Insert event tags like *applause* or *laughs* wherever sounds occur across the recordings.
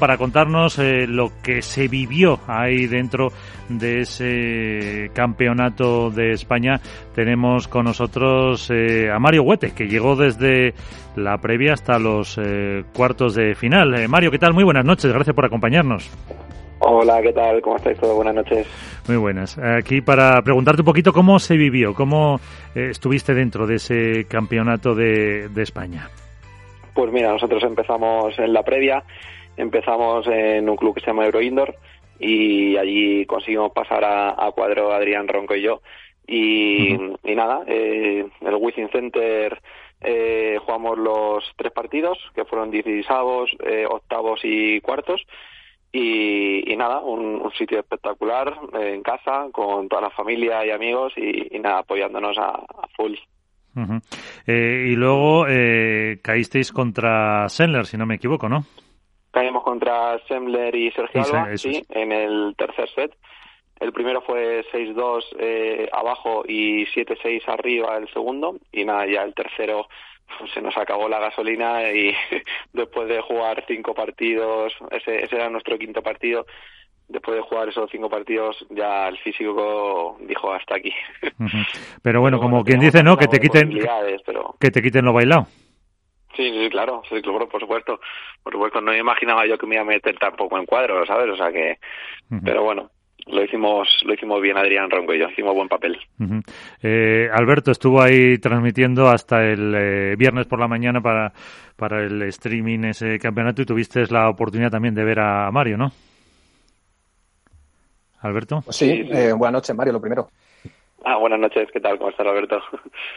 para contarnos eh, lo que se vivió ahí dentro de ese campeonato de España. Tenemos con nosotros eh, a Mario Huete, que llegó desde la previa hasta los eh, cuartos de final. Mario, ¿qué tal? Muy buenas noches, gracias por acompañarnos. Hola, ¿qué tal? ¿Cómo estáis todos? Buenas noches. Muy buenas. Aquí para preguntarte un poquito cómo se vivió, cómo estuviste dentro de ese campeonato de, de España. Pues mira, nosotros empezamos en la previa empezamos en un club que se llama Euro Indoor y allí conseguimos pasar a, cuadro Adrián Ronco y yo. Y, nada, eh, el Wizzing Center eh, jugamos los tres partidos, que fueron 16 eh, octavos y cuartos. Y, nada, un, sitio espectacular eh, en casa, con toda la familia y amigos y, nada, apoyándonos a, full. y luego caísteis contra Sendler, si no me equivoco, ¿no? Caímos contra Semler y Sergio Alba, sí, en el tercer set. El primero fue 6-2 eh, abajo y 7-6 arriba el segundo. Y nada, ya el tercero pues, se nos acabó la gasolina y *laughs* después de jugar cinco partidos, ese, ese era nuestro quinto partido, después de jugar esos cinco partidos ya el físico dijo hasta aquí. *laughs* Pero bueno, como quien dice, ¿no? Que te quiten, que te quiten lo bailado. Sí, sí, claro, sí, claro, por supuesto. Por supuesto, no imaginaba yo que me iba a meter tampoco en cuadro, ¿sabes? O sea que, pero bueno, lo hicimos, lo hicimos bien Adrián Ronco y yo, hicimos buen papel. eh, Alberto estuvo ahí transmitiendo hasta el eh, viernes por la mañana para, para el streaming ese campeonato y tuviste la oportunidad también de ver a Mario, ¿no? Alberto. Pues sí, eh, buenas noches, Mario, lo primero. Ah, buenas noches, ¿qué tal? ¿Cómo estás, Alberto? *laughs*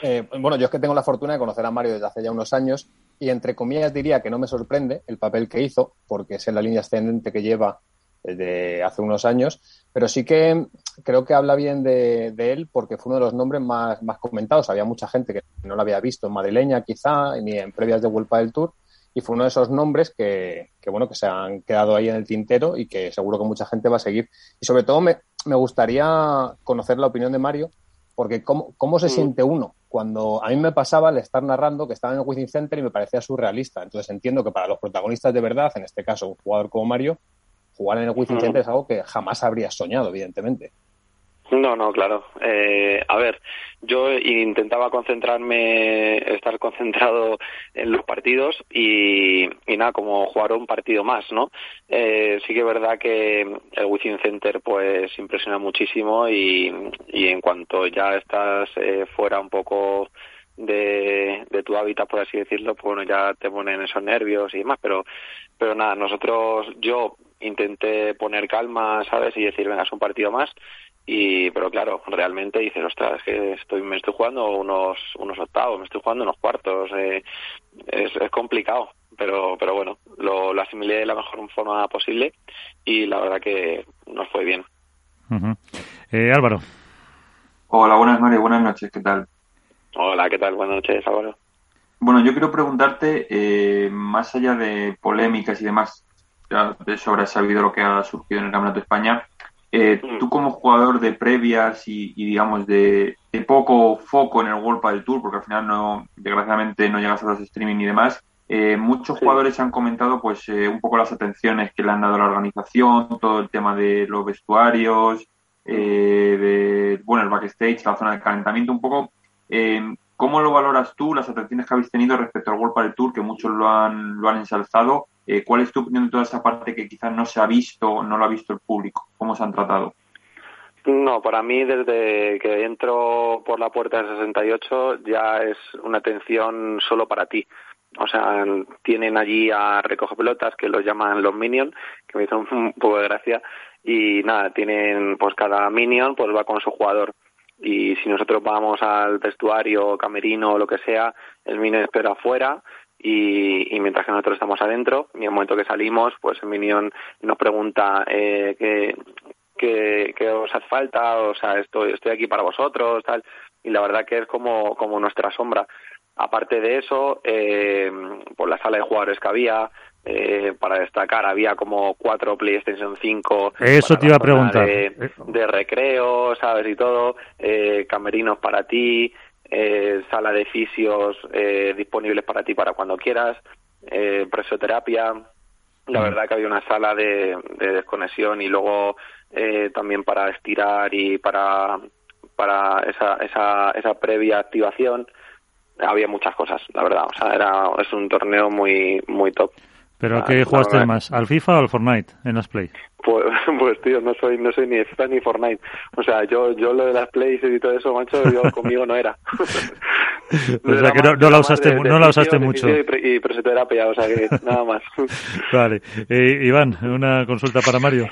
Eh, bueno, yo es que tengo la fortuna de conocer a Mario desde hace ya unos años y entre comillas diría que no me sorprende el papel que hizo, porque es en la línea ascendente que lleva desde hace unos años, pero sí que creo que habla bien de, él porque fue uno de los nombres más, comentados. Había mucha gente que no lo había visto en madrileña quizá, ni en previas de Vuelta del Tour, y fue uno de esos nombres que, que, bueno, que se han quedado ahí en el tintero y que seguro que mucha gente va a seguir. Y sobre todo me, me gustaría conocer la opinión de Mario porque ¿cómo, cómo se mm. siente uno? Cuando a mí me pasaba el estar narrando que estaba en el Wizzing Center y me parecía surrealista. Entonces entiendo que para los protagonistas de verdad, en este caso un jugador como Mario, jugar en el Wizzing mm. Center es algo que jamás habría soñado, evidentemente. No, no, claro. Eh, a ver, yo intentaba concentrarme, estar concentrado en los partidos y, nada, como jugar un partido más, ¿no? Eh, sí que es verdad que el Wizzing Center pues impresiona muchísimo y, y en cuanto ya estás eh, fuera un poco de, de tu hábitat, por así decirlo, pues bueno, ya te ponen esos nervios y demás, pero, pero nada, nosotros, yo intenté poner calma, ¿sabes? Y decir, venga, es un partido más y pero claro realmente dices ostras es que estoy me estoy jugando unos unos octavos me estoy jugando unos cuartos eh, es, es complicado pero pero bueno lo, lo, asimilé de la mejor forma posible y la verdad que nos fue bien. Eh, Álvaro. Hola buenas Mario buenas noches qué tal hola qué tal buenas noches Álvaro. Bueno yo quiero preguntarte eh, más allá de polémicas y demás de sobre sabido lo que ha surgido en el Campeonato de España eh, tú como jugador de previas y, digamos de, poco foco en el World del Tour, porque al final no, desgraciadamente no llegas a los streaming y demás, eh, muchos jugadores han comentado pues eh, un poco las atenciones que le han dado a la organización, todo el tema de los vestuarios, de bueno el backstage, la zona de calentamiento, un poco ¿Cómo lo valoras tú, las atenciones que habéis tenido respecto al World del Tour, que muchos lo han, lo han ensalzado? Eh, ¿Cuál es tu opinión de toda esa parte que quizás no se ha visto, no lo ha visto el público? ¿Cómo se han tratado? No, para mí desde que entro por la puerta del 68 ya es una atención solo para ti. O sea, tienen allí a recoge pelotas que los llaman los minions, que me hizo un poco de gracia. Y nada, tienen, pues cada minion pues va con su jugador. Y si nosotros vamos al vestuario, camerino o lo que sea, el minion espera afuera y, mientras que nosotros estamos adentro y en el momento que salimos, pues el Minion nos pregunta eh, qué, qué, os hace falta, o sea, estoy, estoy aquí para vosotros, tal, y la verdad que es como, como nuestra sombra. Aparte de eso, eh, por la sala de jugadores que había, eh, para destacar, había como cuatro PlayStation 5. Eso te iba a preguntar. De, de recreo, ¿sabes? Y todo, eh, camerinos para ti, eh, sala de fisios eh, disponibles para ti para cuando quieras, eh, presoterapia. la verdad que había una sala de, desconexión y luego eh, también para estirar y para, para esa, esa, esa previa activación había muchas cosas, la verdad. O sea, era, es un torneo muy, muy top. ¿Pero a qué jugaste más? ¿Al FIFA o al Fortnite en las Play? Pues, *laughs* pues tío, no soy, no soy ni FIFA ni Fortnite. O sea, yo, yo lo de las Plays y todo eso, macho, yo *laughs* conmigo no era. o sea que no, la usaste, no la usaste mucho. Y, y presoterapia, o sea que nada más. *laughs* vale. Eh, Iván, una consulta para Mario.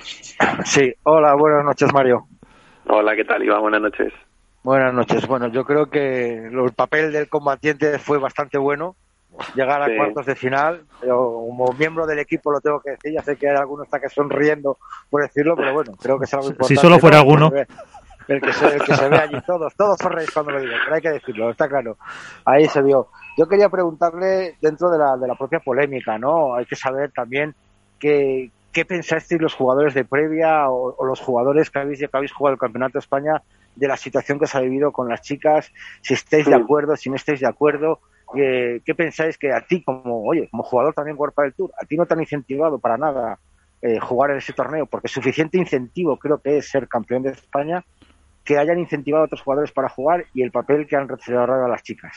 Sí, hola, buenas noches, Mario. Hola, ¿qué tal, Iván? Buenas noches. Buenas noches. Bueno, yo creo que el papel del combatiente fue bastante bueno llegar a cuartos de final. Pero como miembro del equipo lo tengo que decir. Ya sé que hay algunos está que sonriendo por decirlo, pero bueno, creo que es algo importante. Si solo fuera alguno. El que, se, el que se ve allí, todos, todos sonreís cuando lo digo, pero hay que decirlo, está claro. Ahí se vio. Yo quería preguntarle, dentro de la, de la propia polémica, ¿no? Hay que saber también qué, qué pensasteis los jugadores de previa o, los jugadores que habéis, que habéis jugado el Campeonato de España de la situación que se ha vivido con las chicas, si estáis de acuerdo, si no estáis de acuerdo, ¿qué pensáis que a ti como, oye, como jugador también para del Tour, a ti no te han incentivado para nada eh, jugar en ese torneo? Porque suficiente incentivo creo que es ser campeón de España que hayan incentivado a otros jugadores para jugar y el papel que han recibido a las chicas.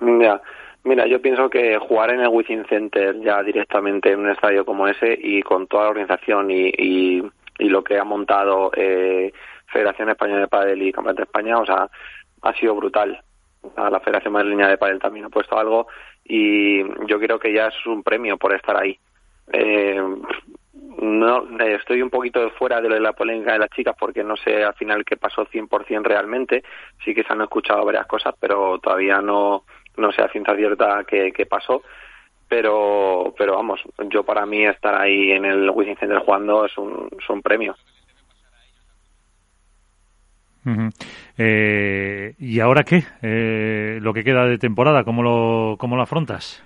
Ya, mira, yo pienso que jugar en el Wizzing Center ya directamente en un estadio como ese y con toda la organización y, y, lo que ha montado eh, Federación Española de Padel y Campeonato de España, o sea, ha sido brutal a la Federación Madrileña de Padel también ha puesto algo y yo creo que ya es un premio por estar ahí. Eh, no estoy un poquito fuera de la polémica de las chicas porque no sé al final qué pasó 100% realmente. Sí que se han escuchado varias cosas, pero todavía no no sé a ciencia cierta qué, qué pasó. Pero pero vamos, yo para mí estar ahí en el Wizzing Center jugando es un, es un premio. Eh, ¿Y ahora qué? Eh, lo que queda de temporada, ¿cómo lo, cómo lo afrontas?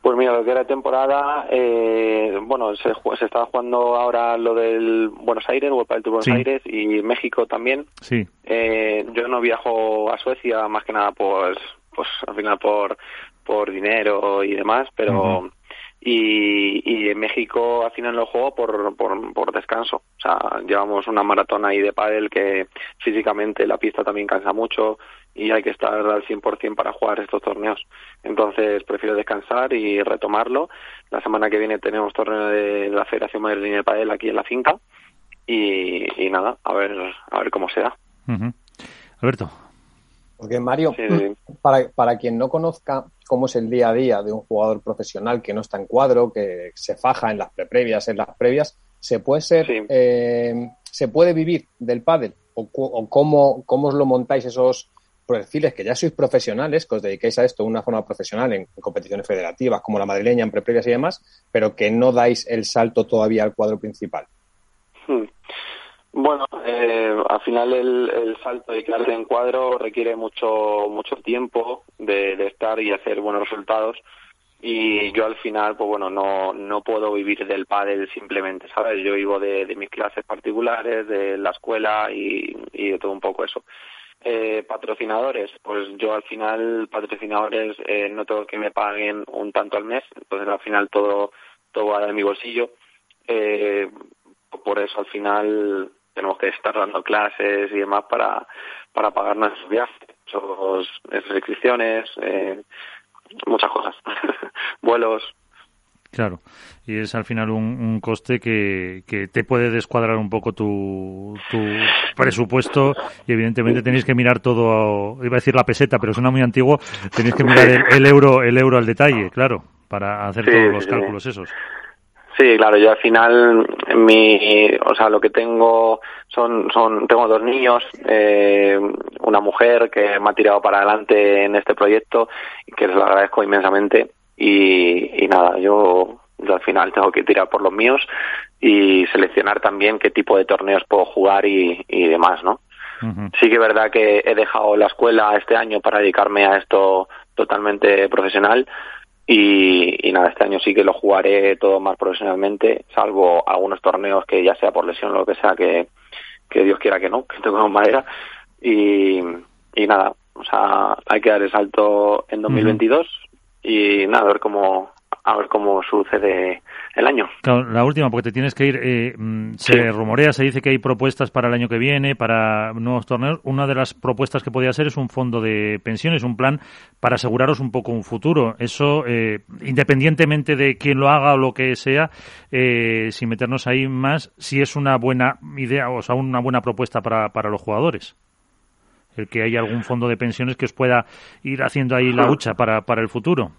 Pues mira, lo que era temporada, eh, bueno, se, se estaba jugando ahora lo del Buenos Aires, World del Buenos Aires y México también. Sí. yo no viajo a Suecia más que nada, pues, pues al final por, por dinero y demás, pero y, y en México al final lo juego por, por, descanso. O sea, llevamos una maratón ahí de pádel que físicamente la pista también cansa mucho y hay que estar al 100% para jugar estos torneos. Entonces prefiero descansar y retomarlo. La semana que viene tenemos torneo de la Federación Madrileña de Padel aquí en la finca y, y nada, a ver, a ver cómo se da. Alberto. Porque Mario, para, para quien no conozca cómo es el día a día de un jugador profesional que no está en cuadro, que se faja en las previas, en las previas, ¿se puede ser, eh, se puede vivir del pádel? ¿O, o cómo, cómo os lo montáis esos perfiles que ya sois profesionales, que os dedicáis a esto de una forma profesional en, competiciones federativas como la madrileña, en previas y demás, pero que no dais el salto todavía al cuadro principal? Hmm. Bueno, eh, al final el, salto de quedarte en cuadro requiere mucho mucho tiempo de, estar y hacer buenos resultados. Y yo al final pues bueno no no puedo vivir del pádel simplemente sabes yo vivo de, mis clases particulares de la escuela y, de todo un poco eso. Eh, patrocinadores pues yo al final patrocinadores eh, no tengo que me paguen un tanto al mes entonces al final todo todo va de mi bolsillo. Eh, por eso al final tenemos que estar dando clases y demás para, para pagar nuestros viajes, sus restricciones, eh, muchas cosas, *laughs* vuelos. Claro, y es al final un, coste que, que, te puede descuadrar un poco tu, tu presupuesto y evidentemente tenéis que mirar todo, iba a decir la peseta, pero suena muy antiguo, tenéis que mirar el, euro el euro al detalle, claro, para hacer todos los cálculos esos. Sí, claro, yo al final, mi, o sea, lo que tengo son, son, tengo dos niños, eh, una mujer que me ha tirado para adelante en este proyecto y que les lo agradezco inmensamente y, y nada, yo, yo al final tengo que tirar por los míos y seleccionar también qué tipo de torneos puedo jugar y, y demás, ¿no? Sí que es verdad que he dejado la escuela este año para dedicarme a esto totalmente profesional, y, nada, este año sí que lo jugaré todo más profesionalmente, salvo algunos torneos que ya sea por lesión o lo que sea, que, que Dios quiera que no, que tengo madera. Y, y nada, o sea, hay que dar el salto en 2022 y nada, a ver cómo, a ver cómo sucede el año. la última, porque te tienes que ir. Eh, mm, se rumorea, se dice que hay propuestas para el año que viene, para nuevos torneos. Una de las propuestas que podría ser es un fondo de pensiones, un plan para aseguraros un poco un futuro. Eso, eh, independientemente de quién lo haga o lo que sea, eh, sin meternos ahí más, si es una buena idea, o sea, una buena propuesta para, para los jugadores el que haya algún fondo de pensiones que os pueda ir haciendo ahí la hucha para, para el futuro.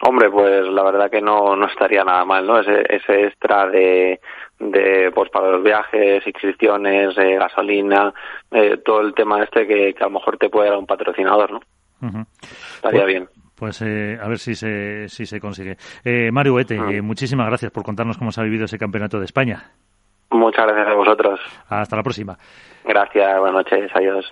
Hombre, pues la verdad que no, no estaría nada mal, ¿no? Ese, ese extra de, de pues para los viajes, inscripciones, eh, gasolina, eh, todo el tema este que, que, a lo mejor te puede dar un patrocinador, ¿no? Estaría pues, bien. Pues eh, a ver si se, si se consigue. Eh, Mario Huete, mm. muchísimas gracias por contarnos cómo se ha vivido ese campeonato de España. Muchas gracias a vosotros. Hasta la próxima. Gracias, buenas noches, adiós.